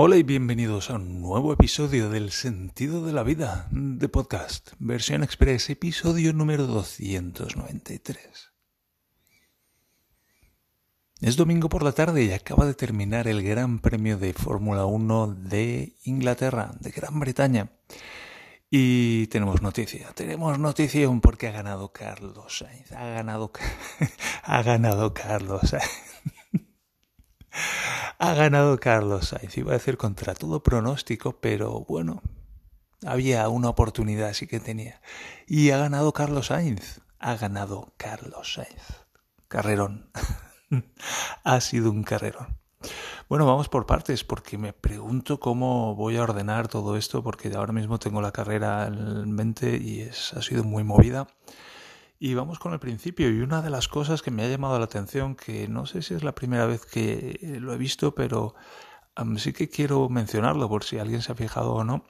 Hola y bienvenidos a un nuevo episodio del Sentido de la Vida de podcast, versión express, episodio número 293. Es domingo por la tarde y acaba de terminar el Gran Premio de Fórmula 1 de Inglaterra, de Gran Bretaña. Y tenemos noticia, tenemos noticia porque ha ganado Carlos Sainz, ha ganado, ha ganado Carlos Sainz. Ha ganado Carlos Sainz, iba a decir contra todo pronóstico, pero bueno, había una oportunidad, sí que tenía. Y ha ganado Carlos Sainz, ha ganado Carlos Sainz. Carrerón. ha sido un carrerón. Bueno, vamos por partes, porque me pregunto cómo voy a ordenar todo esto, porque ahora mismo tengo la carrera en mente y es, ha sido muy movida. Y vamos con el principio. Y una de las cosas que me ha llamado la atención, que no sé si es la primera vez que lo he visto, pero sí que quiero mencionarlo por si alguien se ha fijado o no.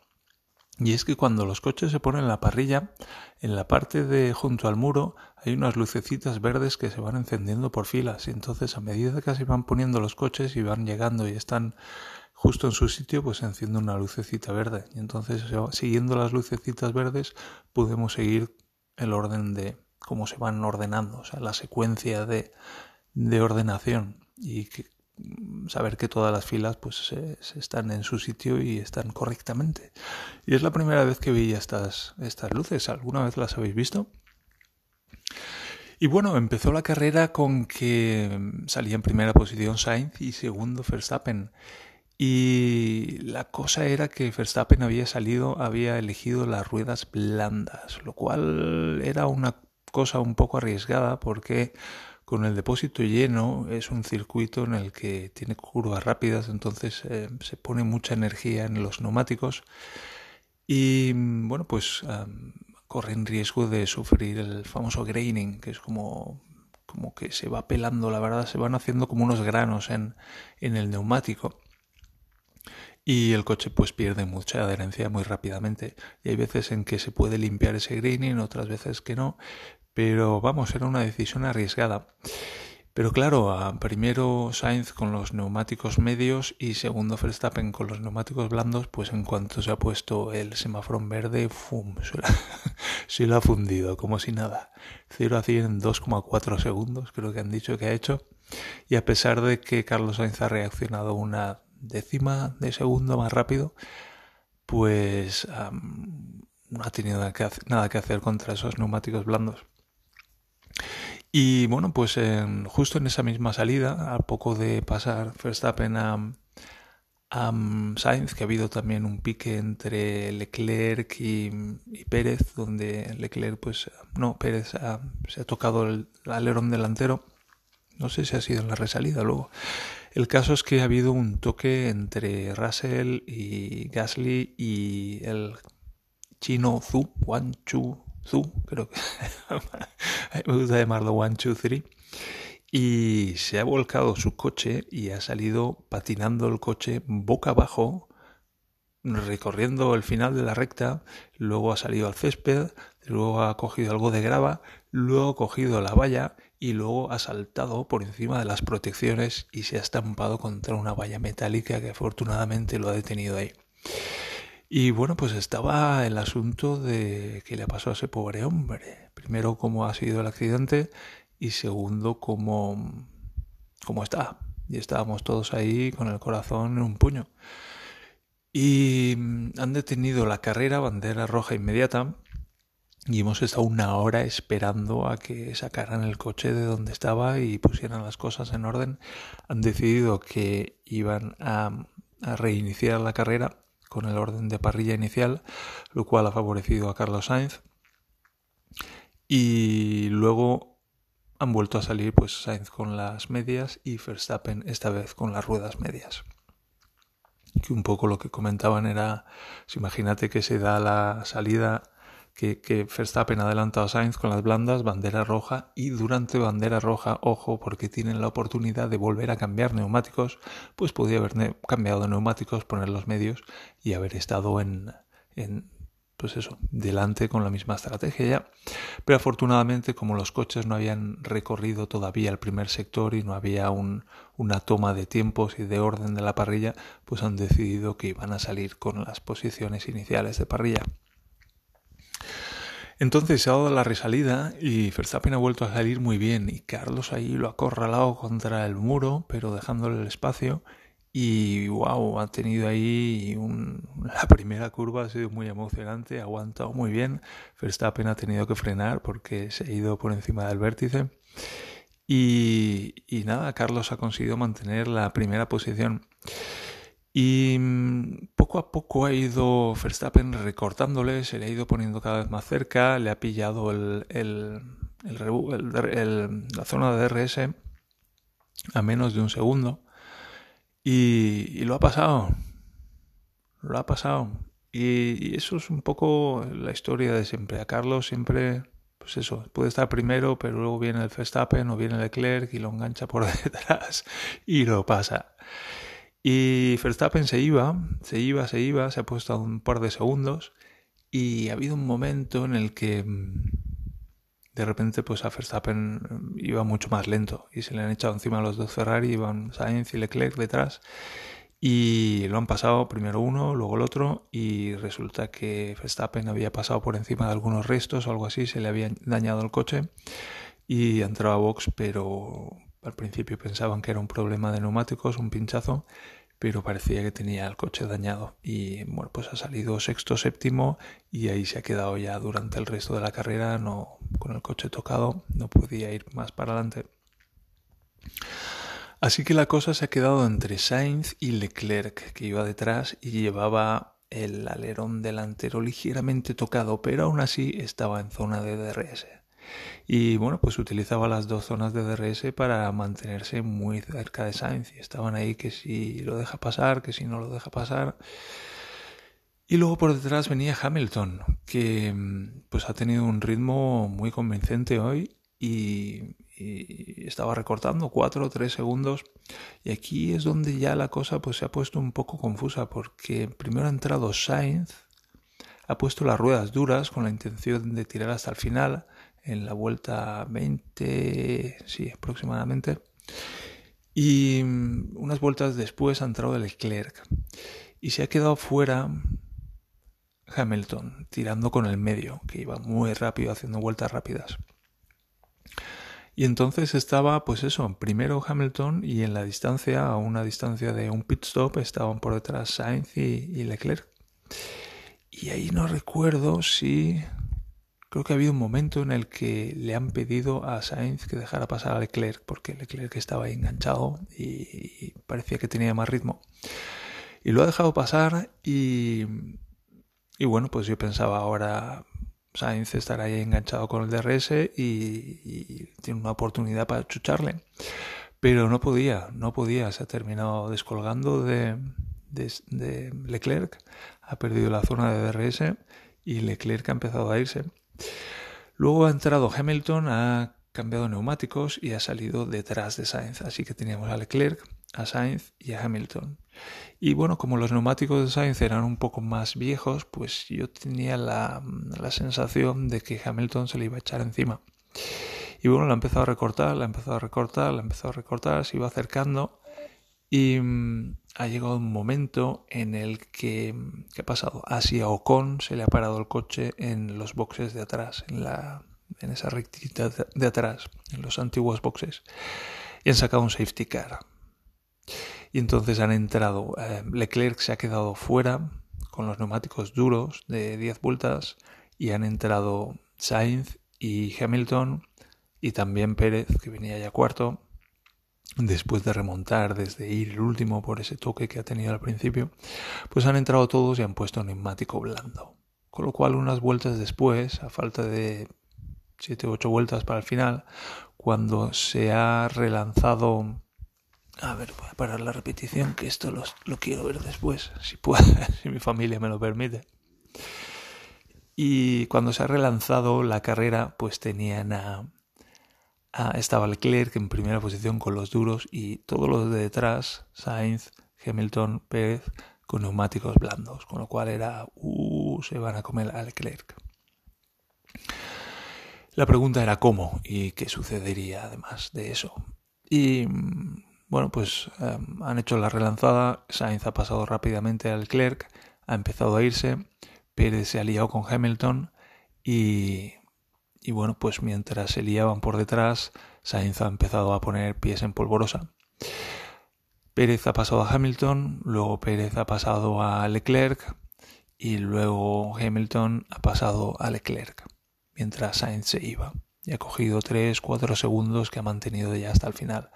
Y es que cuando los coches se ponen en la parrilla, en la parte de junto al muro hay unas lucecitas verdes que se van encendiendo por filas. Y entonces a medida que se van poniendo los coches y van llegando y están justo en su sitio, pues se enciende una lucecita verde. Y entonces siguiendo las lucecitas verdes podemos seguir el orden de, cómo se van ordenando, o sea, la secuencia de, de ordenación y que, saber que todas las filas pues se, están en su sitio y están correctamente. Y es la primera vez que vi estas, estas luces. ¿Alguna vez las habéis visto? Y bueno, empezó la carrera con que salía en primera posición Sainz y segundo Verstappen. Y la cosa era que Verstappen había salido, había elegido las ruedas blandas, lo cual era una cosa un poco arriesgada porque con el depósito lleno es un circuito en el que tiene curvas rápidas, entonces eh, se pone mucha energía en los neumáticos y bueno, pues corren riesgo de sufrir el famoso graining, que es como, como que se va pelando, la verdad, se van haciendo como unos granos en, en el neumático y el coche pues pierde mucha adherencia muy rápidamente. Y hay veces en que se puede limpiar ese graining, otras veces que no, pero vamos, era una decisión arriesgada. Pero claro, primero Sainz con los neumáticos medios y segundo Verstappen con los neumáticos blandos, pues en cuanto se ha puesto el semáforo verde, ¡fum! Se lo, ha fundido, como si nada. 0 a 100 en 2,4 segundos, creo que han dicho que ha hecho. Y a pesar de que Carlos Sainz ha reaccionado una décima de segundo más rápido, pues no ha tenido nada que hacer contra esos neumáticos blandos. Y bueno, pues justo en esa misma salida, a poco de pasar Verstappen a, a Sainz, que ha habido también un pique entre Leclerc y, Pérez, donde Leclerc, pues, no, Pérez se ha tocado el alerón delantero. No sé si ha sido en la resalida luego. El caso es que ha habido un toque entre Russell y Gasly y el chino Zhu, Wan Chu creo que me gusta llamarlo One, Two, Three. Y se ha volcado su coche y ha salido patinando el coche boca abajo, recorriendo el final de la recta, luego ha salido al césped, luego ha cogido algo de grava, luego ha cogido la valla y luego ha saltado por encima de las protecciones y se ha estampado contra una valla metálica que afortunadamente lo ha detenido ahí. Y bueno, pues estaba el asunto de qué le pasó a ese pobre hombre. Primero, cómo ha sido el accidente y segundo, cómo, cómo está. Y estábamos todos ahí con el corazón en un puño. Y han detenido la carrera, bandera roja inmediata, y hemos estado una hora esperando a que sacaran el coche de donde estaba y pusieran las cosas en orden. Han decidido que iban a, a reiniciar la carrera con el orden de parrilla inicial, lo cual ha favorecido a Carlos Sainz. Y luego han vuelto a salir pues Sainz con las medias y Verstappen esta vez con las ruedas medias. Que un poco lo que comentaban era, si imagínate que se da la salida que, que Verstappen adelanta a Sainz con las blandas, bandera roja y durante bandera roja, ojo, porque tienen la oportunidad de volver a cambiar neumáticos, pues podría haber cambiado neumáticos, poner los medios y haber estado en pues eso, delante con la misma estrategia ya. Pero afortunadamente, como los coches no habían recorrido todavía el primer sector y no había un, una toma de tiempos y de orden de la parrilla, pues han decidido que iban a salir con las posiciones iniciales de parrilla. Entonces se ha dado la resalida y Verstappen ha vuelto a salir muy bien y Carlos ahí lo ha acorralado contra el muro, pero dejándole el espacio y wow, ha tenido ahí la primera curva ha sido muy emocionante, ha aguantado muy bien. Verstappen ha tenido que frenar porque se ha ido por encima del vértice. Y, nada, Carlos ha conseguido mantener la primera posición. Y mm, poco a poco ha ido Verstappen recortándole, se le ha ido poniendo cada vez más cerca, le ha pillado el, la zona de DRS a menos de un segundo. Y, lo ha pasado. Lo ha pasado. Y, eso es un poco la historia de siempre. A Carlos siempre, pues eso, puede estar primero, pero luego viene el Verstappen o viene Leclerc y lo engancha por detrás y lo pasa. Y Verstappen se iba, se iba, se iba, se ha puesto un par de segundos y ha habido un momento en el que mm, de repente pues a Verstappen mm, iba mucho más lento y se le han echado encima los dos Ferrari, iban Sainz y Leclerc detrás y lo han pasado primero uno, luego el otro y resulta que Verstappen había pasado por encima de algunos restos o algo así, se le había dañado el coche y entraba a box pero al principio pensaban que era un problema de neumáticos, un pinchazo, pero parecía que tenía el coche dañado. Y bueno, pues ha salido sexto, séptimo y ahí se ha quedado ya durante el resto de la carrera, no con el coche tocado, no podía ir más para adelante. Así que la cosa se ha quedado entre Sainz y Leclerc, que iba detrás y llevaba el alerón delantero ligeramente tocado, pero aún así estaba en zona de DRS. Y bueno, pues utilizaba las dos zonas de DRS para mantenerse muy cerca de Sainz. Y estaban ahí que si lo deja pasar, que si no lo deja pasar. Y luego por detrás venía Hamilton, que pues ha tenido un ritmo muy convincente hoy y, estaba recortando 4 o 3 segundos. Y aquí es donde ya la cosa pues se ha puesto un poco confusa porque primero ha entrado Sainz, ha puesto las ruedas duras con la intención de tirar hasta el final en la vuelta 20, sí, aproximadamente. Y mm, unas vueltas después ha entrado Leclerc y se ha quedado fuera Hamilton, tirando con el medio, que iba muy rápido, haciendo vueltas rápidas. Y entonces estaba, pues eso, primero Hamilton y en la distancia, a una distancia de un pit stop, estaban por detrás Sainz y Leclerc. Y ahí no recuerdo si Creo que ha habido un momento en el que le han pedido a Sainz que dejara pasar a Leclerc, porque Leclerc estaba ahí enganchado y, parecía que tenía más ritmo. Y lo ha dejado pasar y, y bueno, pues yo pensaba ahora Sainz estará ahí enganchado con el DRS y, tiene una oportunidad para chucharle. Pero no podía, no podía, se ha terminado descolgando de, de, de Leclerc, ha perdido la zona de DRS y Leclerc ha empezado a irse. Luego ha entrado Hamilton, ha cambiado neumáticos y ha salido detrás de Sainz. Así que teníamos a Leclerc, a Sainz y a Hamilton. Y bueno, como los neumáticos de Sainz eran un poco más viejos, pues yo tenía la, la sensación de que Hamilton se le iba a echar encima. Y bueno, la ha empezado a recortar, la ha empezado a recortar, la ha empezado a recortar, se iba acercando y mm, ha llegado un momento en el que, ¿qué ha pasado? Hacia Ocon se le ha parado el coche en los boxes de atrás, en, la, en esa rectita de atrás, en los antiguos boxes, y han sacado un safety car. Y entonces han entrado, eh, Leclerc se ha quedado fuera con los neumáticos duros de 10 vueltas y han entrado Sainz y Hamilton y también Pérez, que venía ya cuarto, después de remontar, desde ir el último por ese toque que ha tenido al principio, pues han entrado todos y han puesto neumático blando. Con lo cual, unas vueltas después, a falta de 7 o 8 vueltas para el final, cuando se ha relanzado. A ver, voy a parar la repetición, que esto lo, lo quiero ver después, si puedo, si mi familia me lo permite. Y cuando se ha relanzado la carrera, pues tenían a, Ah, estaba Leclerc en primera posición con los duros y todos los de detrás, Sainz, Hamilton, Pérez, con neumáticos blandos, con lo cual era uh, se van a comer a Leclerc. La pregunta era cómo y qué sucedería además de eso. Y bueno, pues em, han hecho la relanzada, Sainz ha pasado rápidamente al Leclerc, ha empezado a irse, Pérez se ha liado con Hamilton y, y bueno, pues mientras se liaban por detrás, Sainz ha empezado a poner pies en polvorosa. Pérez ha pasado a Hamilton, luego Pérez ha pasado a Leclerc y luego Hamilton ha pasado a Leclerc mientras Sainz se iba y ha cogido 3-4 segundos que ha mantenido ya hasta el final.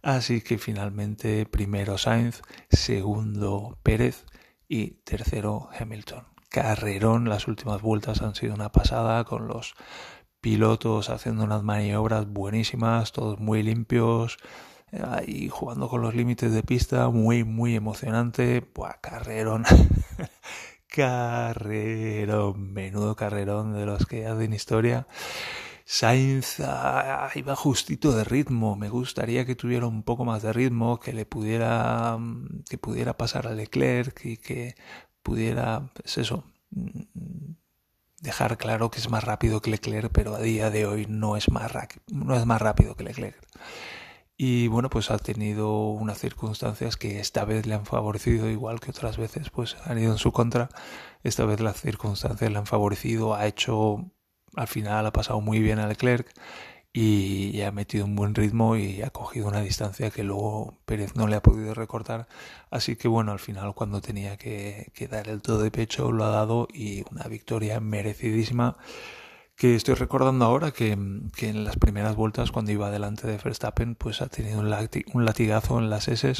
Así que finalmente primero Sainz, segundo Pérez y tercero Hamilton. Carrerón, las últimas vueltas han sido una pasada con los pilotos haciendo unas maniobras buenísimas, todos muy limpios, ahí jugando con los límites de pista, muy, muy emocionante. Buah, carrerón. carrerón, menudo carrerón de los que hacen historia. Sainz ah, iba justito de ritmo. Me gustaría que tuviera un poco más de ritmo, que le pudiera, que pudiera pasar a Leclerc y que pudiera, pues eso, dejar claro que es más rápido que Leclerc, pero a día de hoy no es más, no es más rápido que Leclerc. Y bueno, pues ha tenido unas circunstancias que esta vez le han favorecido, igual que otras veces, pues han ido en su contra. Esta vez las circunstancias le han favorecido, ha hecho al final ha pasado muy bien a Leclerc y, ha metido un buen ritmo y ha cogido una distancia que luego Pérez no le ha podido recortar. Así que bueno, al final cuando tenía que, dar el todo de pecho lo ha dado y una victoria merecidísima que estoy recordando ahora que, en las primeras vueltas cuando iba delante de Verstappen pues ha tenido un, latigazo en las S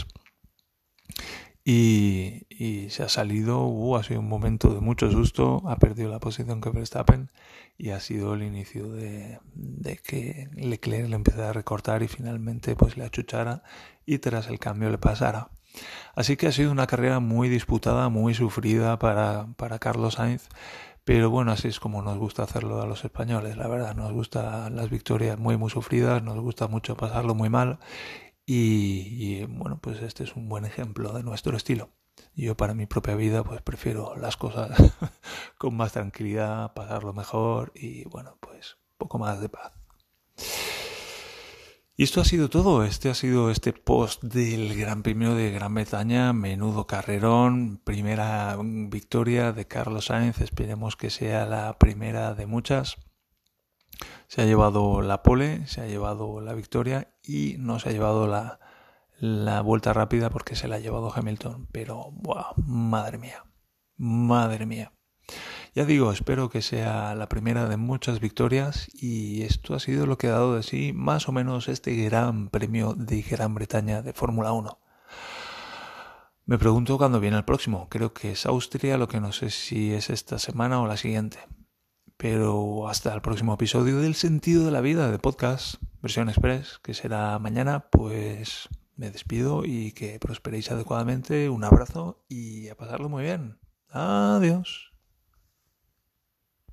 y, y, se ha salido, uh, ha sido un momento de mucho susto, ha perdido la posición que Verstappen y ha sido el inicio de, de que Leclerc le empezara a recortar y finalmente pues le achuchara y tras el cambio le pasara. Así que ha sido una carrera muy disputada, muy sufrida para, para Carlos Sainz, pero bueno, así es como nos gusta hacerlo a los españoles, la verdad, nos gustan las victorias muy muy sufridas, nos gusta mucho pasarlo muy mal y, bueno, pues este es un buen ejemplo de nuestro estilo. Yo para mi propia vida pues prefiero las cosas con más tranquilidad, pasarlo mejor y bueno, pues poco más de paz. Y esto ha sido todo. Este ha sido este post del Gran Premio de Gran Bretaña. Menudo carrerón. Primera victoria de Carlos Sainz. Esperemos que sea la primera de muchas se ha llevado la pole, se ha llevado la victoria y no se ha llevado la, la vuelta rápida porque se la ha llevado Hamilton. Pero, wow, madre mía, madre mía. Ya digo, espero que sea la primera de muchas victorias y esto ha sido lo que ha dado de sí más o menos este gran premio de Gran Bretaña de Fórmula 1. Me pregunto cuándo viene el próximo. Creo que es Austria, lo que no sé si es esta semana o la siguiente. Pero hasta el próximo episodio del sentido de la vida de podcast, versión express, que será mañana, pues me despido y que prosperéis adecuadamente. Un abrazo y a pasarlo muy bien. Adiós.